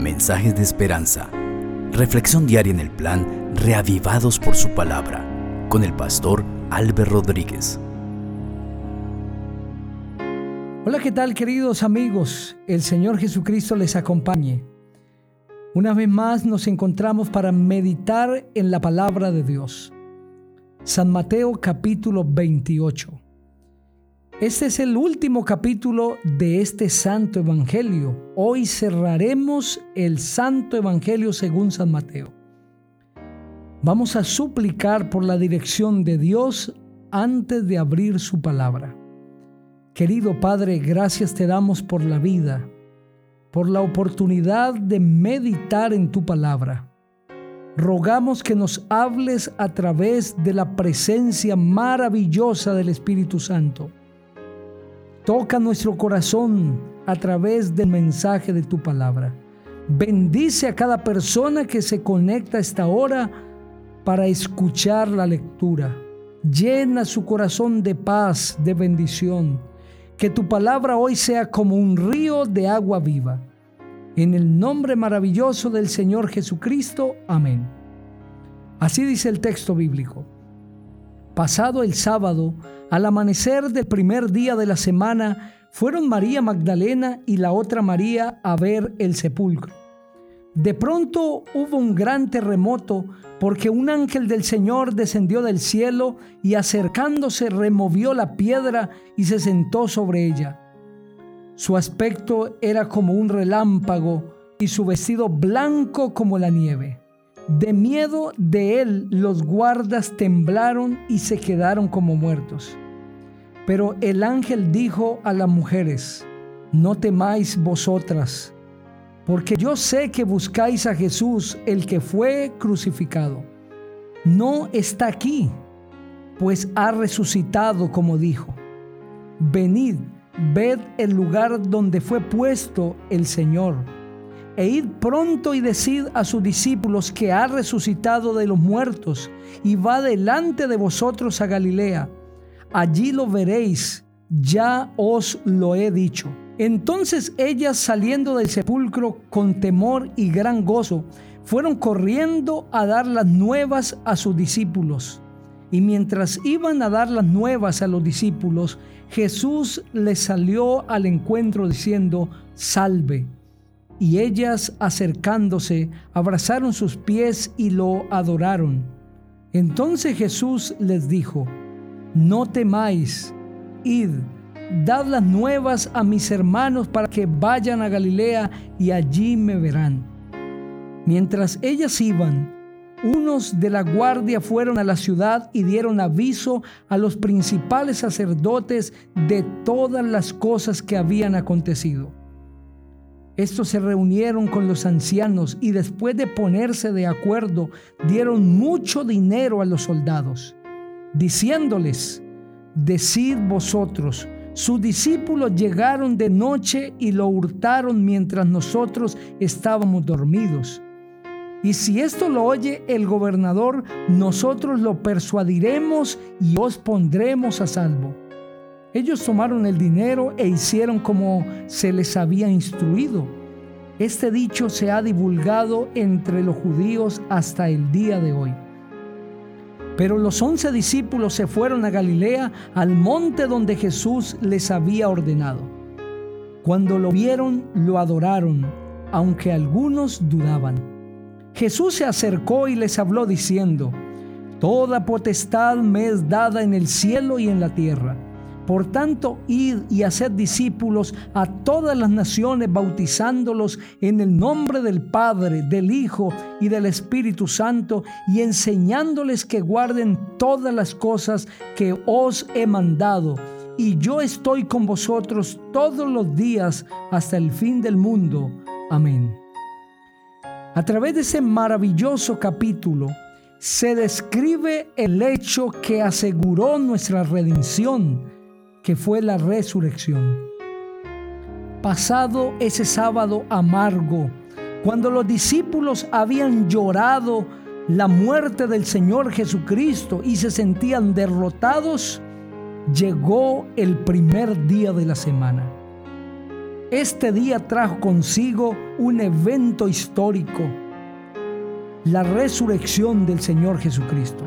mensajes de esperanza. Reflexión diaria en el plan Reavivados por su palabra con el pastor Álvaro Rodríguez. Hola, ¿qué tal queridos amigos? El Señor Jesucristo les acompañe. Una vez más nos encontramos para meditar en la palabra de Dios. San Mateo capítulo 28. Este es el último capítulo de este Santo Evangelio. Hoy cerraremos el Santo Evangelio según San Mateo. Vamos a suplicar por la dirección de Dios antes de abrir su palabra. Querido Padre, gracias te damos por la vida, por la oportunidad de meditar en tu palabra. Rogamos que nos hables a través de la presencia maravillosa del Espíritu Santo Toca nuestro corazón a través del mensaje de tu palabra. Bendice a cada persona que se conecta a esta hora para escuchar la lectura. Llena su corazón de paz, de bendición. Que tu palabra hoy sea como un río de agua viva. En el nombre maravilloso del Señor Jesucristo. Amén. Así dice el texto bíblico. Pasado el sábado, al amanecer del primer día de la semana, fueron María Magdalena y la otra María a ver el sepulcro. De pronto hubo un gran terremoto porque un ángel del Señor descendió del cielo y acercándose removió la piedra y se sentó sobre ella. Su aspecto era como un relámpago y su vestido blanco como la nieve. De miedo de él los guardas temblaron y se quedaron como muertos. Pero el ángel dijo a las mujeres, no temáis vosotras, porque yo sé que buscáis a Jesús, el que fue crucificado. No está aquí, pues ha resucitado como dijo. Venid, ved el lugar donde fue puesto el Señor e id pronto y decid a sus discípulos que ha resucitado de los muertos y va delante de vosotros a Galilea. Allí lo veréis, ya os lo he dicho. Entonces ellas saliendo del sepulcro con temor y gran gozo, fueron corriendo a dar las nuevas a sus discípulos. Y mientras iban a dar las nuevas a los discípulos, Jesús les salió al encuentro diciendo, salve y ellas acercándose abrazaron sus pies y lo adoraron. Entonces Jesús les dijo, no temáis, id, dad las nuevas a mis hermanos para que vayan a Galilea y allí me verán. Mientras ellas iban, unos de la guardia fueron a la ciudad y dieron aviso a los principales sacerdotes de todas las cosas que habían acontecido. Estos se reunieron con los ancianos y después de ponerse de acuerdo dieron mucho dinero a los soldados, diciéndoles, decid vosotros, sus discípulos llegaron de noche y lo hurtaron mientras nosotros estábamos dormidos. Y si esto lo oye el gobernador, nosotros lo persuadiremos y os pondremos a salvo. Ellos tomaron el dinero e hicieron como se les había instruido. Este dicho se ha divulgado entre los judíos hasta el día de hoy. Pero los once discípulos se fueron a Galilea, al monte donde Jesús les había ordenado. Cuando lo vieron, lo adoraron, aunque algunos dudaban. Jesús se acercó y les habló diciendo, Toda potestad me es dada en el cielo y en la tierra. Por tanto, id y haced discípulos a todas las naciones, bautizándolos en el nombre del Padre, del Hijo y del Espíritu Santo, y enseñándoles que guarden todas las cosas que os he mandado. Y yo estoy con vosotros todos los días hasta el fin del mundo. Amén. A través de ese maravilloso capítulo, se describe el hecho que aseguró nuestra redención que fue la resurrección. Pasado ese sábado amargo, cuando los discípulos habían llorado la muerte del Señor Jesucristo y se sentían derrotados, llegó el primer día de la semana. Este día trajo consigo un evento histórico, la resurrección del Señor Jesucristo.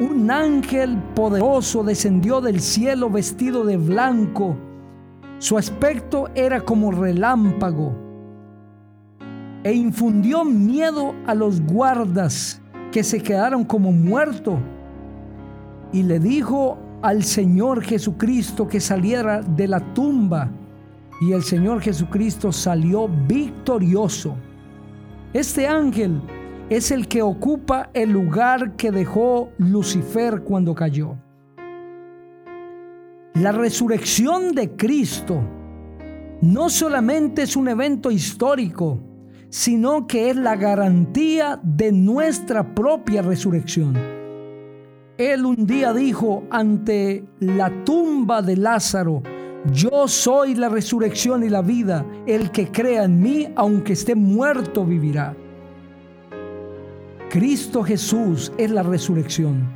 Un ángel poderoso descendió del cielo vestido de blanco. Su aspecto era como relámpago e infundió miedo a los guardas que se quedaron como muertos. Y le dijo al Señor Jesucristo que saliera de la tumba. Y el Señor Jesucristo salió victorioso. Este ángel es el que ocupa el lugar que dejó Lucifer cuando cayó. La resurrección de Cristo no solamente es un evento histórico, sino que es la garantía de nuestra propia resurrección. Él un día dijo ante la tumba de Lázaro, yo soy la resurrección y la vida, el que crea en mí, aunque esté muerto, vivirá. Cristo Jesús es la resurrección.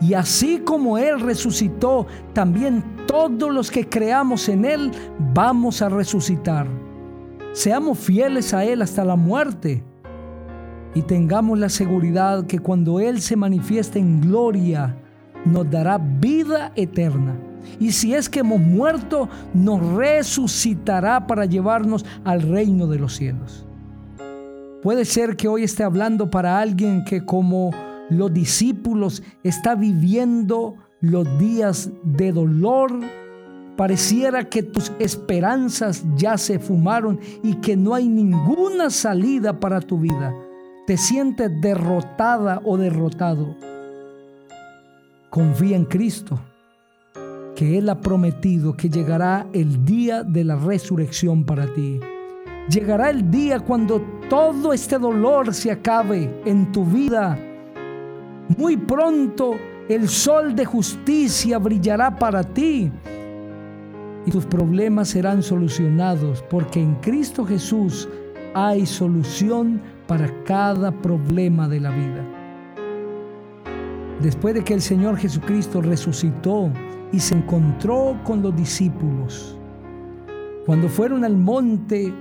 Y así como Él resucitó, también todos los que creamos en Él vamos a resucitar. Seamos fieles a Él hasta la muerte y tengamos la seguridad que cuando Él se manifieste en gloria, nos dará vida eterna. Y si es que hemos muerto, nos resucitará para llevarnos al reino de los cielos. Puede ser que hoy esté hablando para alguien que como los discípulos está viviendo los días de dolor, Pareciera que tus esperanzas ya se fumaron y que no hay ninguna salida para tu vida. Te sientes derrotada o derrotado. Confía en Cristo, que Él ha prometido que llegará el día de la resurrección para ti. Llegará el día cuando todo este dolor se acabe en tu vida. Muy pronto el sol de justicia brillará para ti y tus problemas serán solucionados porque en Cristo Jesús hay solución para cada problema de la vida. Después de que el Señor Jesucristo resucitó y se encontró con los discípulos, cuando fueron al monte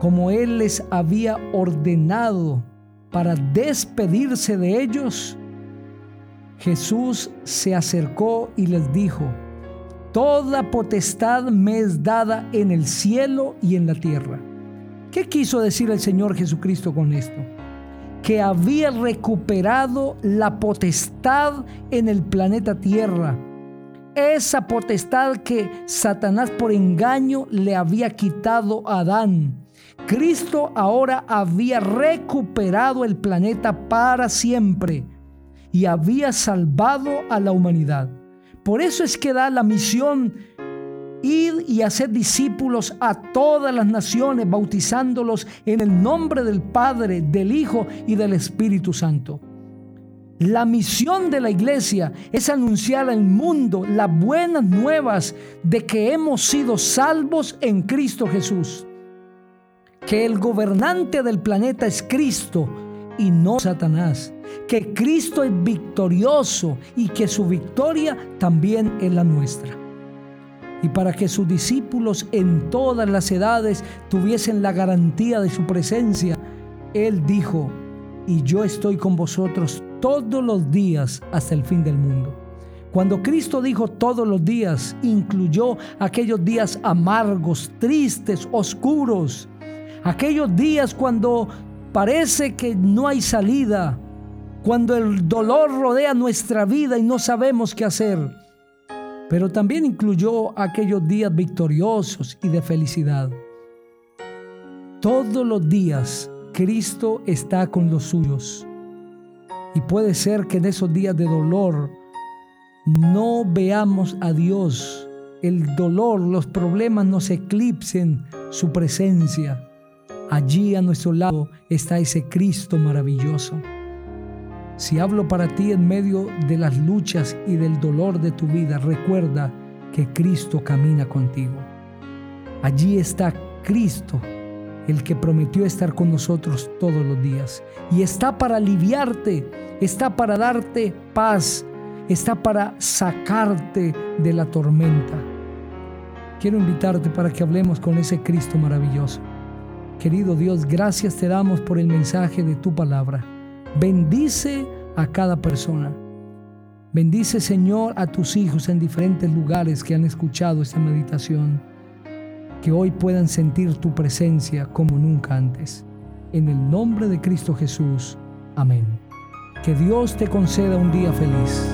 como Él les había ordenado para despedirse de ellos, Jesús se acercó y les dijo, Toda potestad me es dada en el cielo y en la tierra. ¿Qué quiso decir el Señor Jesucristo con esto? Que había recuperado la potestad en el planeta Tierra. Esa potestad que Satanás por engaño le había quitado a Adán. Cristo ahora había recuperado el planeta para siempre y había salvado a la humanidad. Por eso es que da la misión ir y hacer discípulos a todas las naciones, bautizándolos en el nombre del Padre, del Hijo y del Espíritu Santo. La misión de la iglesia es anunciar al mundo las buenas nuevas de que hemos sido salvos en Cristo Jesús. Que el gobernante del planeta es Cristo y no Satanás. Que Cristo es victorioso y que su victoria también es la nuestra. Y para que sus discípulos en todas las edades tuviesen la garantía de su presencia, Él dijo, y yo estoy con vosotros todos los días hasta el fin del mundo. Cuando Cristo dijo todos los días, incluyó aquellos días amargos, tristes, oscuros, aquellos días cuando Parece que no hay salida cuando el dolor rodea nuestra vida y no sabemos qué hacer. Pero también incluyó aquellos días victoriosos y de felicidad. Todos los días Cristo está con los suyos. Y puede ser que en esos días de dolor no veamos a Dios. El dolor, los problemas nos eclipsen su presencia. Allí a nuestro lado está ese Cristo maravilloso. Si hablo para ti en medio de las luchas y del dolor de tu vida, recuerda que Cristo camina contigo. Allí está Cristo, el que prometió estar con nosotros todos los días. Y está para aliviarte, está para darte paz, está para sacarte de la tormenta. quiero invitarte para que hablemos con ese Cristo maravilloso. Querido Dios, gracias te damos por el mensaje de tu palabra. Bendice a cada persona. Bendice, Señor, a tus hijos en diferentes lugares que han escuchado esta meditación. Que hoy puedan sentir tu presencia como nunca antes. En el nombre de Cristo Jesús. Amén. Que Dios te conceda un día feliz.